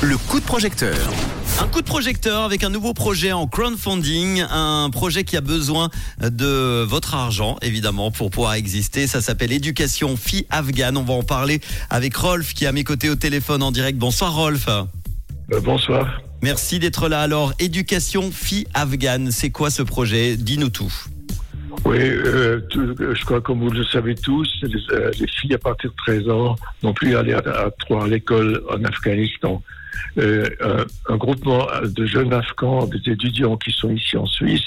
Le coup de projecteur. Un coup de projecteur avec un nouveau projet en crowdfunding, un projet qui a besoin de votre argent, évidemment, pour pouvoir exister. Ça s'appelle Éducation Fille Afghane. On va en parler avec Rolf qui est à mes côtés au téléphone en direct. Bonsoir Rolf. Euh, bonsoir. Merci d'être là. Alors, Éducation Fille Afghane, c'est quoi ce projet? Dis-nous tout. Oui, euh, euh, je crois comme vous le savez tous, les, euh, les filles à partir de 13 ans n'ont plus à aller à, à, à l'école en Afghanistan. Euh, un, un groupement de jeunes Afghans, des étudiants qui sont ici en Suisse,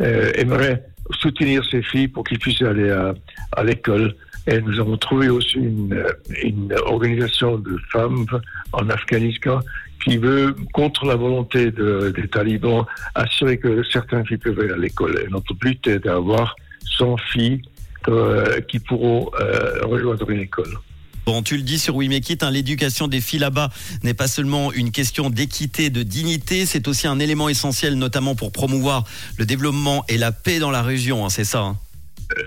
euh, aimerait soutenir ces filles pour qu'ils puissent aller à l'école. Et nous avons trouvé aussi une, euh, une organisation de femmes en Afghanistan qui veut, contre la volonté de- des talibans, assurer que certaines filles peuvent aller à l'école. Et notre but est d'avoir 100 filles euh, qui pourront euh, rejoindre une école. Bon, tu le dis sur We Make It, hein, l'éducation des filles là-bas n'est pas seulement une question d'équité, de dignité, c'est aussi un élément essentiel, notamment pour promouvoir le développement et la paix dans la région, hein, c'est ça hein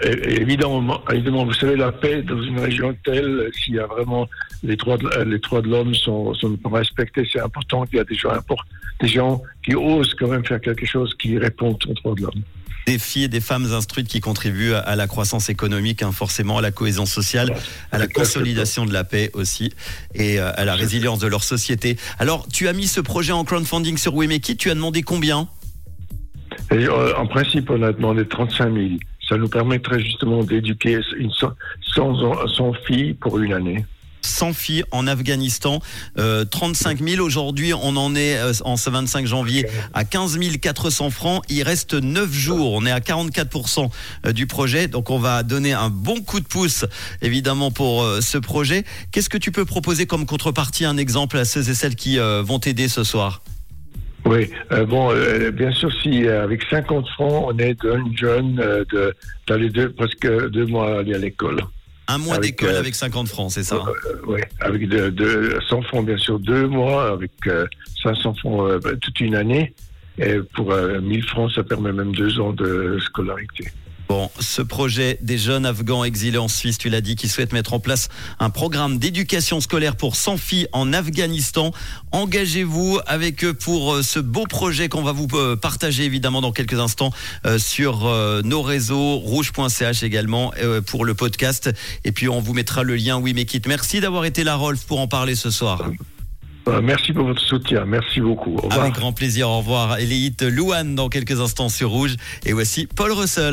évidemment, évidemment, vous savez, la paix dans une région telle, s'il y a vraiment les droits de, les droits de l'homme sont, sont respectés, c'est important qu'il y a des gens, des gens qui osent quand même faire quelque chose qui répond aux droits de l'homme. Des filles et des femmes instruites qui contribuent à- la croissance économique, hein, forcément à la cohésion sociale, à la consolidation de la paix aussi et euh, à la résilience de leur société. Alors, tu as mis ce projet en crowdfunding sur We Make It, tu as demandé combien? Et, euh, en principe, on a demandé 35 000. Ça nous permettrait justement d'éduquer une 100, 100, 100 filles pour une année. 100 filles en Afghanistan, euh, 35 000 aujourd'hui, on en est euh, en ce 25 janvier à 15 400 francs. Il reste 9 jours, on est à 44 euh, du projet, donc on va donner un bon coup de pouce évidemment pour euh, ce projet. Qu'est-ce que tu peux proposer comme contrepartie, un exemple à ceux et celles qui vont t'aider ce soir? Oui, euh, bon, euh, bien sûr, si euh, avec 50 francs, on aide un jeune de, d'aller deux, presque deux mois aller à l'école. Un mois d'école avec 50 francs, c'est ça hein? oui, avec de, de 100 francs, bien sûr, deux mois, avec euh, 500 francs bah, toute une année. Et pour euh, 1000 francs, ça permet même deux ans de scolarité. Bon, ce projet des jeunes Afghans exilés en Suisse, tu l'as dit, qui souhaitent mettre en place un programme d'éducation scolaire pour 100 filles en Afghanistan. Engagez-vous avec eux pour euh, ce beau projet qu'on va vous euh, partager évidemment dans quelques instants euh, sur nos réseaux, rouge.ch également pour le podcast. Et puis on vous mettra le lien Oui Make It. Merci d'avoir été là, Rolf, pour en parler ce soir. Merci pour votre soutien. Merci beaucoup. Au revoir. Avec grand plaisir, au revoir. Eléite Louane dans quelques instants sur Rouge. Et voici Paul Russell.